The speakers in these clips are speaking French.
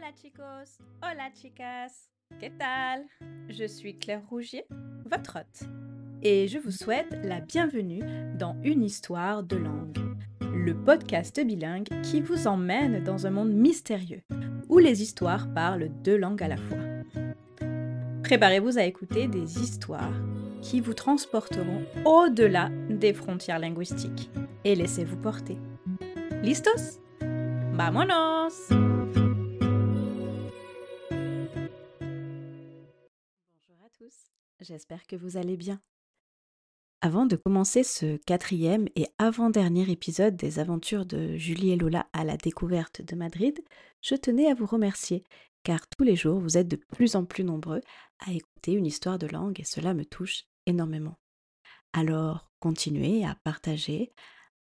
Hola chicos, hola chicas, ¿qué tal? Je suis Claire Rougier, votre hôte, et je vous souhaite la bienvenue dans Une histoire de langue, le podcast bilingue qui vous emmène dans un monde mystérieux où les histoires parlent deux langues à la fois. Préparez-vous à écouter des histoires qui vous transporteront au-delà des frontières linguistiques et laissez-vous porter. ¿Listos? ¡Vámonos! J'espère que vous allez bien. Avant de commencer ce quatrième et avant-dernier épisode des aventures de Julie et Lola à la découverte de Madrid, je tenais à vous remercier car tous les jours vous êtes de plus en plus nombreux à écouter une histoire de langue et cela me touche énormément. Alors continuez à partager,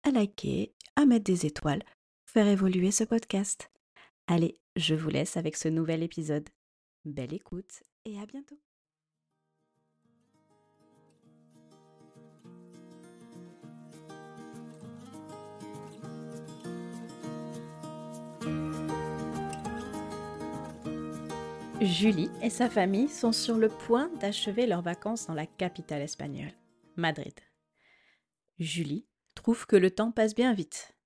à liker, à mettre des étoiles pour faire évoluer ce podcast. Allez, je vous laisse avec ce nouvel épisode. Belle écoute et à bientôt. Julie et sa famille sont sur le point d'achever leurs vacances dans la capitale espagnole, Madrid. Julie trouve que le temps passe bien vite.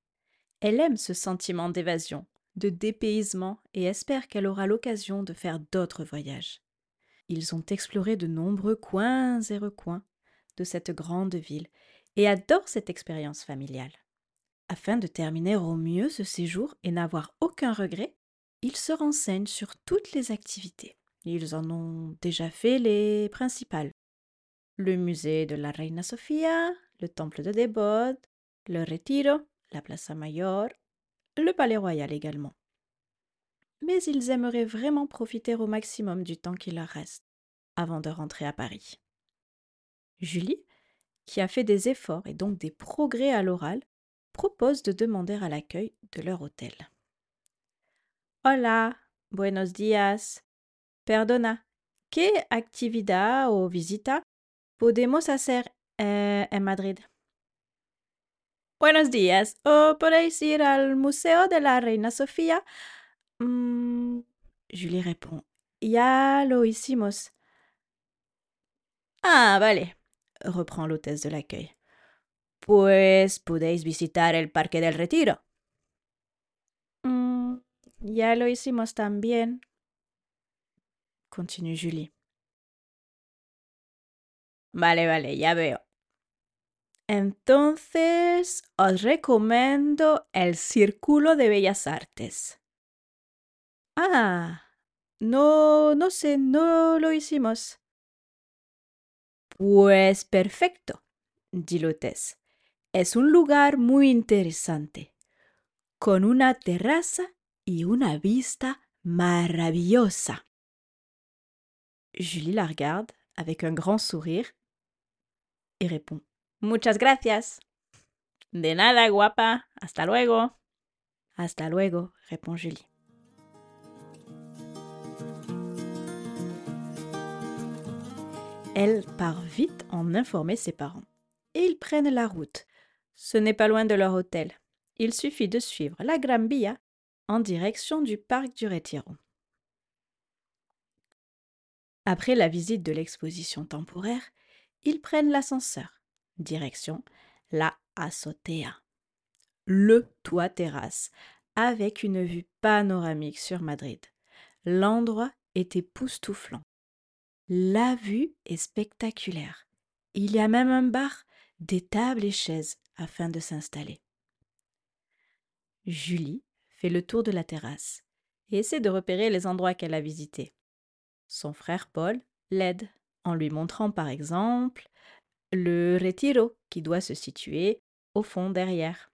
Elle aime ce sentiment d'évasion, de dépaysement et espère qu'elle aura l'occasion de faire d'autres voyages. Ils ont exploré de nombreux coins et recoins de cette grande ville et adorent cette expérience familiale. Afin de terminer au mieux ce séjour et n'avoir aucun regret, ils se renseignent sur toutes les activités. Ils en ont déjà fait les principales. Le musée de la Reina Sofía, le temple de Debod, le Retiro, la Plaza Mayor, le Palais Royal également. Mais ils aimeraient vraiment profiter au maximum du temps qui leur reste avant de rentrer à Paris. Julie, qui a fait des efforts et donc des progrès à l'oral, propose de demander à l'accueil de leur hôtel. Hola, buenos días. Perdona, ¿qué actividad o visita podemos hacer eh, en Madrid? Buenos días. ¿O podéis ir al Museo de la Reina Sofía? Mm, Julie répond. Ya lo hicimos. Ah, vale, reprend l'hôtesse de l'accueil. Pues podéis visitar el Parque del Retiro. Ya lo hicimos también, continue Julie. Vale, vale, ya veo. Entonces, os recomiendo el Círculo de Bellas Artes. Ah, no, no sé, no lo hicimos. Pues perfecto, dit l'hôtesse. Es un lugar muy interesante, con una terraza y una vista maravillosa. Julie la regarde avec un grand sourire et répond Muchas gracias. De nada, guapa. Hasta luego. Hasta luego, répond Julie. Elle part vite en informer ses parents. Et ils prennent la route. Ce n'est pas loin de leur hôtel. Il suffit de suivre la Gran en direction du parc du Retiro. Après la visite de l'exposition temporaire, ils prennent l'ascenseur, direction la Azotea, le toit terrasse, avec une vue panoramique sur Madrid. L'endroit est époustouflant. La vue est spectaculaire. Il y a même un bar, des tables et chaises afin de s'installer. Julie fait le tour de la terrasse et essaie de repérer les endroits qu'elle a visités. Son frère Paul l'aide en lui montrant par exemple le Retiro qui doit se situer au fond derrière.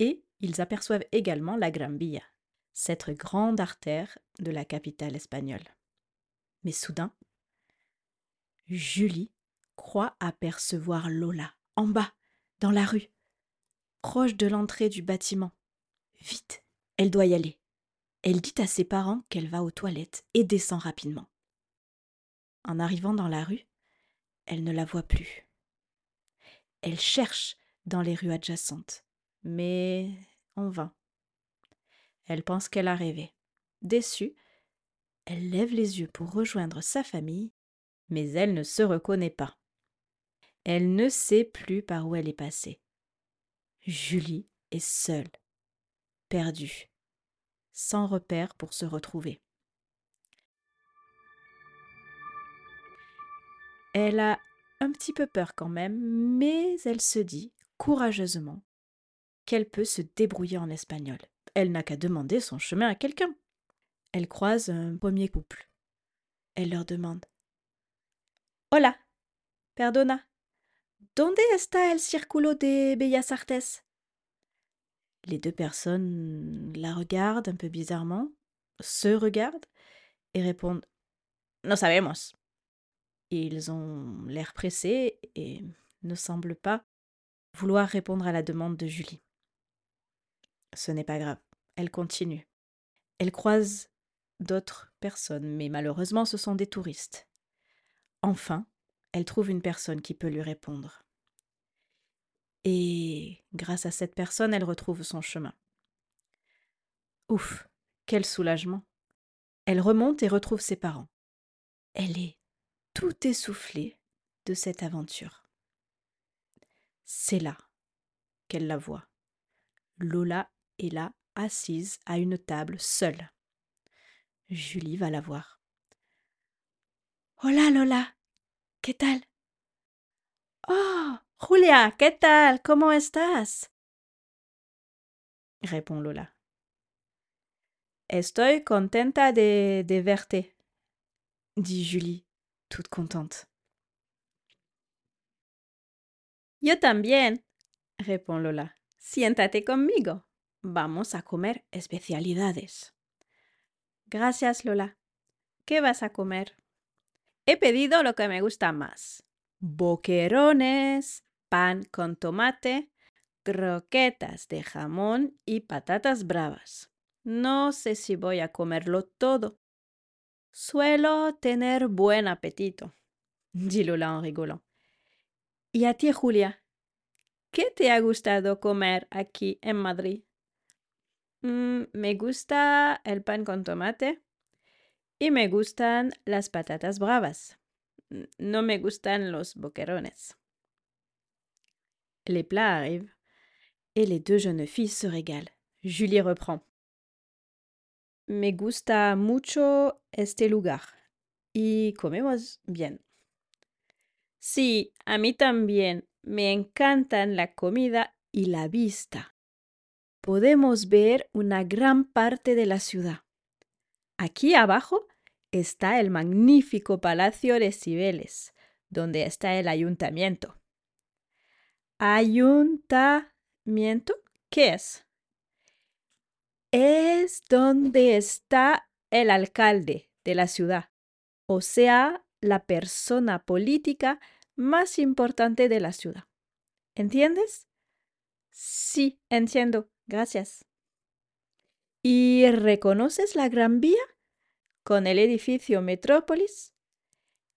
Et ils aperçoivent également la Gran Via, cette grande artère de la capitale espagnole. Mais soudain, Julie croit apercevoir Lola en bas, dans la rue, proche de l'entrée du bâtiment. Vite, elle doit y aller. Elle dit à ses parents qu'elle va aux toilettes et descend rapidement. En arrivant dans la rue, elle ne la voit plus. Elle cherche dans les rues adjacentes, mais en vain. Elle pense qu'elle a rêvé. Déçue, elle lève les yeux pour rejoindre sa famille, mais elle ne se reconnaît pas. Elle ne sait plus par où elle est passée. Julie est seule, perdue, sans repère pour se retrouver. Elle a un petit peu peur quand même, mais elle se dit, courageusement, qu'elle peut se débrouiller en espagnol. Elle n'a qu'à demander son chemin à quelqu'un. Elle croise un premier couple. Elle leur demande Hola, perdona, ¿dónde está el círculo de Bellas Artes? Les deux personnes la regardent un peu bizarrement, se regardent et répondent No sabemos. Ils ont l'air pressés et ne semblent pas vouloir répondre à la demande de Julie. Ce n'est pas grave, elle continue. Elle croise d'autres personnes, mais malheureusement ce sont des touristes. Enfin, elle trouve une personne qui peut lui répondre. Et grâce à cette personne, elle retrouve son chemin. Ouf, quel soulagement. Elle remonte et retrouve ses parents. Elle est tout essoufflée de cette aventure. C'est là qu'elle la voit. Lola est là, assise à une table, seule. Julie va la voir. Hola Lola, ¿qué tal? Oh, Julia, ¿qué tal? ¿Cómo estás? répond Lola. Estoy contenta de, de verte, dit Julie, toute contente. Yo también, répond Lola. Siéntate conmigo. Vamos a comer especialidades. Gracias, Lola. ¿Qué vas a comer? He pedido lo que me gusta más. Boquerones, pan con tomate, croquetas de jamón y patatas bravas. No sé si voy a comerlo todo. Suelo tener buen apetito, dit Lola en rigolant. ¿Y a ti, Julia? ¿Qué te ha gustado comer aquí en Madrid? Mm, me gusta el pan con tomate y me gustan las patatas bravas. No me gustan los boquerones. Les plats arrivent et les deux jeunes filles se régalent. Julie reprend. Me gusta mucho este lugar y comemos bien. Sí, a mí también. Me encantan la comida y la vista. Podemos ver una gran parte de la ciudad. Aquí abajo está el magnífico Palacio de Cibeles, donde está el ayuntamiento. ¿Ayuntamiento? ¿Qué es? Es donde está el alcalde de la ciudad, o sea, la persona política más importante de la ciudad. ¿Entiendes? Sí, entiendo. Gracias. ¿Y reconoces la Gran Vía? Con el edificio Metrópolis,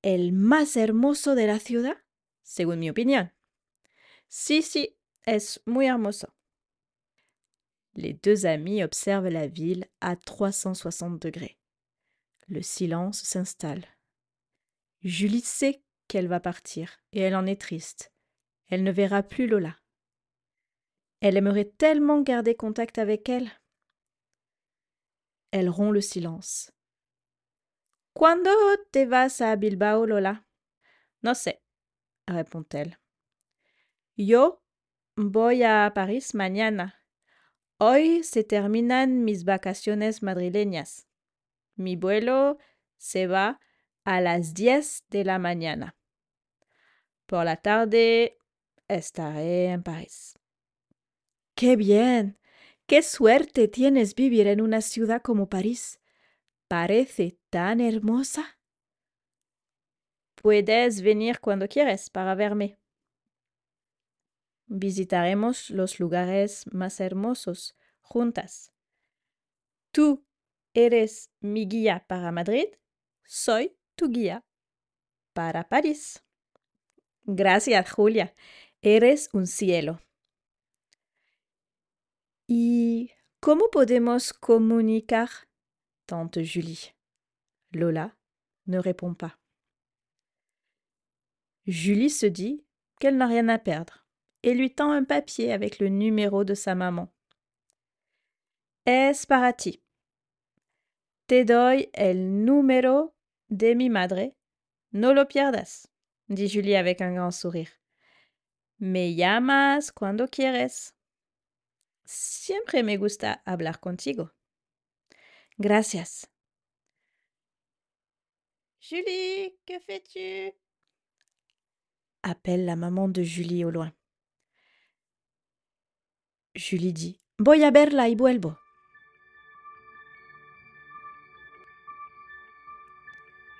el más hermoso de la ciudad, según mi opinión. Sí, sí, es muy hermoso? Les deux amis observent la ville à 360 degrés. Le silence s'installe. Julie sait qu'elle va partir, et elle en est triste. Elle ne verra plus Lola. Elle aimerait tellement garder contact avec elle. Elle rompt le silence. Cuando te vas a Bilbao, Lola? No sé, répond-elle. Yo voy a París mañana. Hoy se terminan mis vacaciones madrileñas. Mi vuelo se va a las diez de la mañana. Por la tarde estaré en París. ¡Qué bien! ¡Qué suerte tienes vivir en una ciudad como París! Parece tan hermosa. Puedes venir cuando quieres para verme. Visitaremos los lugares más hermosos juntas. Tú eres mi guía para Madrid, soy tu guía para París. Gracias, Julia. Eres un cielo. ¿Y cómo podemos comunicar tante Julie. Lola ne répond pas. Julie se dit qu'elle n'a rien à perdre et lui tend un papier avec le numéro de sa maman. Es para ti. Te doy el número de mi madre. No lo pierdas, dit Julie avec un grand sourire. Me llamas cuando quieres. Siempre me gusta hablar contigo. Gracias. Julie, que fais-tu? Appelle la maman de Julie au loin. Julie dit Voy a verla y.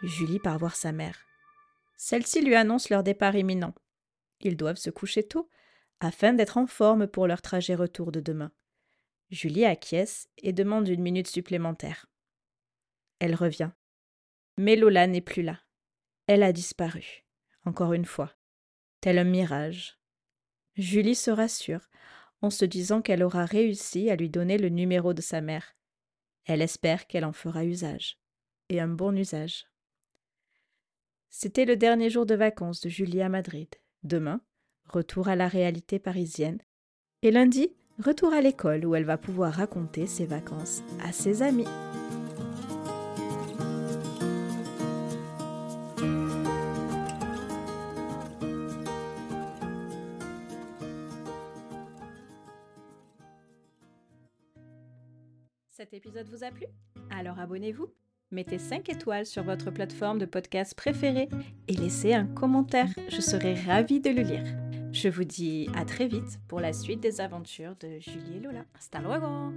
Julie part voir sa mère. Celle-ci lui annonce leur départ imminent. Ils doivent se coucher tôt afin d'être en forme pour leur trajet retour de demain. Julie acquiesce et demande une minute supplémentaire. Elle revient. Mais Lola n'est plus là. Elle a disparu. Encore une fois. Tel un mirage. Julie se rassure en se disant qu'elle aura réussi à lui donner le numéro de sa mère. Elle espère qu'elle en fera usage. Et un bon usage. C'était le dernier jour de vacances de Julie à Madrid. Demain, retour à la réalité parisienne. Et lundi, retour à l'école où elle va pouvoir raconter ses vacances à ses amis. Cet épisode vous a plu? Alors abonnez-vous mettez 5 étoiles sur votre plateforme de podcast préférée et laissez un commentaire. Je serai ravie de le lire. Je vous dis à très vite pour la suite des aventures de Julie et Lola. Hasta luego